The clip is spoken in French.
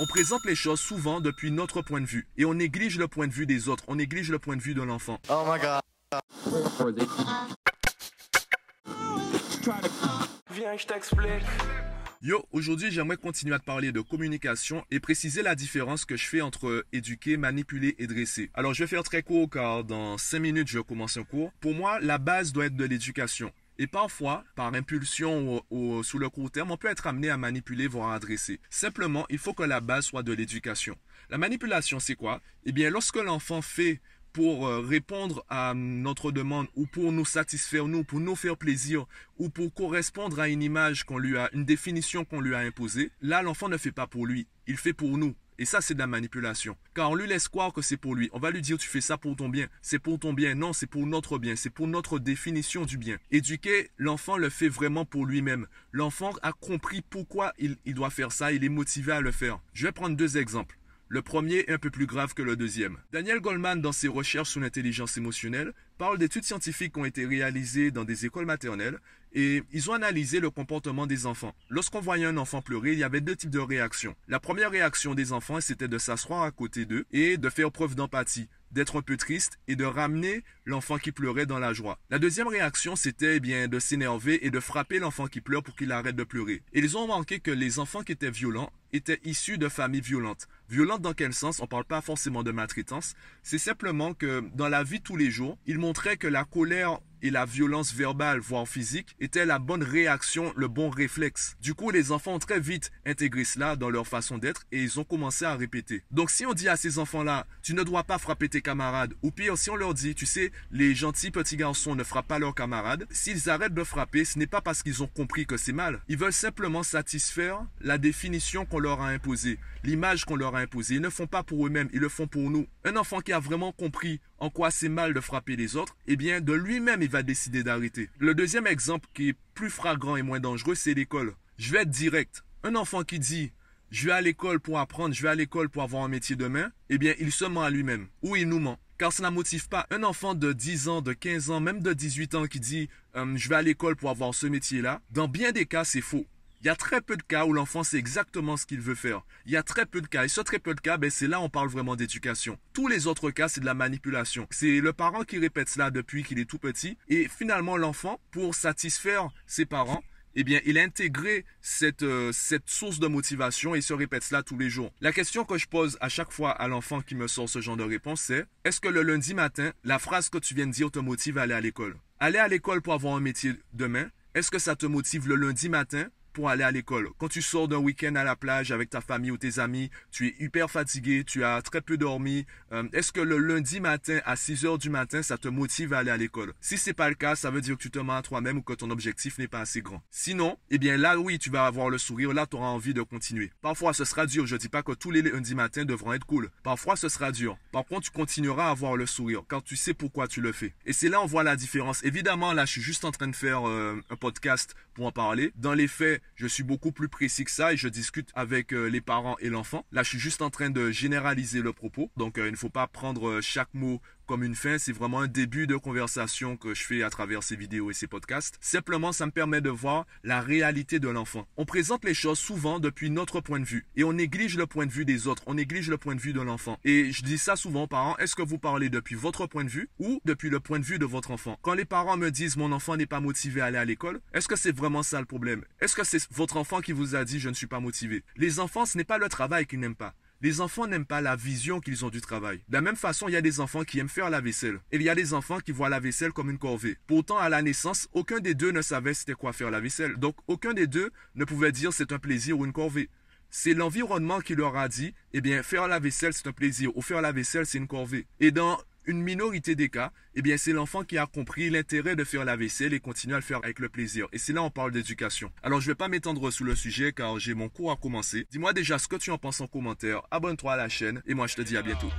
On présente les choses souvent depuis notre point de vue et on néglige le point de vue des autres, on néglige le point de vue de l'enfant. Oh my god. Viens, je t'explique. Yo, aujourd'hui j'aimerais continuer à te parler de communication et préciser la différence que je fais entre éduquer, manipuler et dresser. Alors je vais faire très court car dans 5 minutes je commence un cours. Pour moi, la base doit être de l'éducation. Et parfois, par impulsion ou, sous le court terme, on peut être amené à manipuler, voire à dresser. Simplement, il faut que la base soit de l'éducation. La manipulation, c'est quoi? Eh bien, lorsque l'enfant fait pour euh, répondre à notre demande ou pour nous satisfaire nous, pour nous faire plaisir ou pour correspondre à une image qu'on lui a, une définition qu'on lui a imposée, là l'enfant ne fait pas pour lui, il fait pour nous. Et ça, c'est de la manipulation. Car on lui laisse croire que c'est pour lui. On va lui dire, tu fais ça pour ton bien. C'est pour ton bien. Non, c'est pour notre bien. C'est pour notre définition du bien. Éduquer, l'enfant le fait vraiment pour lui-même. L'enfant a compris pourquoi il, il doit faire ça. Il est motivé à le faire. Je vais prendre deux exemples. Le premier est un peu plus grave que le deuxième. Daniel Goldman, dans ses recherches sur l'intelligence émotionnelle, parle d'études scientifiques qui ont été réalisées dans des écoles maternelles et ils ont analysé le comportement des enfants. Lorsqu'on voyait un enfant pleurer, il y avait deux types de réactions. La première réaction des enfants, c'était de s'asseoir à côté d'eux et de faire preuve d'empathie d'être un peu triste et de ramener l'enfant qui pleurait dans la joie. La deuxième réaction, c'était eh bien de s'énerver et de frapper l'enfant qui pleure pour qu'il arrête de pleurer. Et ils ont remarqué que les enfants qui étaient violents étaient issus de familles violentes. Violentes dans quel sens? On ne parle pas forcément de maltraitance. C'est simplement que dans la vie tous les jours, ils montraient que la colère et la violence verbale, voire physique, était la bonne réaction, le bon réflexe. Du coup, les enfants ont très vite intégré cela dans leur façon d'être et ils ont commencé à répéter. Donc si on dit à ces enfants-là, tu ne dois pas frapper tes camarades, ou pire, si on leur dit, tu sais, les gentils petits garçons ne frappent pas leurs camarades, s'ils arrêtent de frapper, ce n'est pas parce qu'ils ont compris que c'est mal. Ils veulent simplement satisfaire la définition qu'on leur a imposée, l'image qu'on leur a imposée. Ils ne font pas pour eux-mêmes, ils le font pour nous. Un enfant qui a vraiment compris en quoi c'est mal de frapper les autres, eh bien, de lui-même, il va décider d'arrêter. Le deuxième exemple qui est plus flagrant et moins dangereux, c'est l'école. Je vais être direct. Un enfant qui dit je vais à l'école pour apprendre, je vais à l'école pour avoir un métier demain, eh bien, il se ment à lui-même ou il nous ment. Car ça ne motive pas un enfant de 10 ans, de 15 ans, même de 18 ans qui dit euh, je vais à l'école pour avoir ce métier-là. Dans bien des cas, c'est faux. Il y a très peu de cas où l'enfant sait exactement ce qu'il veut faire. Il y a très peu de cas. Et ce très peu de cas, ben, c'est là où on parle vraiment d'éducation. Tous les autres cas, c'est de la manipulation. C'est le parent qui répète cela depuis qu'il est tout petit. Et finalement, l'enfant, pour satisfaire ses parents, eh bien, il a intégré cette, euh, cette source de motivation et se répète cela tous les jours. La question que je pose à chaque fois à l'enfant qui me sort ce genre de réponse, c'est est-ce que le lundi matin, la phrase que tu viens de dire te motive à aller à l'école? Aller à l'école pour avoir un métier demain, est-ce que ça te motive le lundi matin pour aller à l'école. Quand tu sors d'un week-end à la plage avec ta famille ou tes amis, tu es hyper fatigué, tu as très peu dormi. Euh, est-ce que le lundi matin à 6 heures du matin, ça te motive à aller à l'école? Si c'est pas le cas, ça veut dire que tu te mens à toi-même ou que ton objectif n'est pas assez grand. Sinon, eh bien là oui, tu vas avoir le sourire, là tu auras envie de continuer. Parfois ce sera dur, je dis pas que tous les lundis matins devront être cool. Parfois ce sera dur. Par contre, tu continueras à avoir le sourire quand tu sais pourquoi tu le fais. Et c'est là on voit la différence. Évidemment, là je suis juste en train de faire euh, un podcast pour en parler. Dans les faits, je suis beaucoup plus précis que ça et je discute avec euh, les parents et l'enfant. Là, je suis juste en train de généraliser le propos. Donc, euh, il ne faut pas prendre euh, chaque mot comme une fin, c'est vraiment un début de conversation que je fais à travers ces vidéos et ces podcasts. Simplement, ça me permet de voir la réalité de l'enfant. On présente les choses souvent depuis notre point de vue et on néglige le point de vue des autres, on néglige le point de vue de l'enfant. Et je dis ça souvent aux parents, est-ce que vous parlez depuis votre point de vue ou depuis le point de vue de votre enfant? Quand les parents me disent mon enfant n'est pas motivé à aller à l'école, est-ce que c'est vraiment ça le problème? Est-ce que c'est votre enfant qui vous a dit je ne suis pas motivé? Les enfants, ce n'est pas le travail qu'ils n'aiment pas. Les enfants n'aiment pas la vision qu'ils ont du travail. De la même façon, il y a des enfants qui aiment faire la vaisselle. Et il y a des enfants qui voient la vaisselle comme une corvée. Pourtant, à la naissance, aucun des deux ne savait c'était quoi faire la vaisselle. Donc, aucun des deux ne pouvait dire c'est un plaisir ou une corvée. C'est l'environnement qui leur a dit, eh bien, faire la vaisselle, c'est un plaisir, ou faire la vaisselle, c'est une corvée. Et dans une minorité des cas, eh bien, c'est l'enfant qui a compris l'intérêt de faire la vaisselle et continue à le faire avec le plaisir. Et c'est là on parle d'éducation. Alors, je vais pas m'étendre sur le sujet car j'ai mon cours à commencer. Dis-moi déjà ce que tu en penses en commentaire. Abonne-toi à la chaîne et moi, je te dis à bientôt.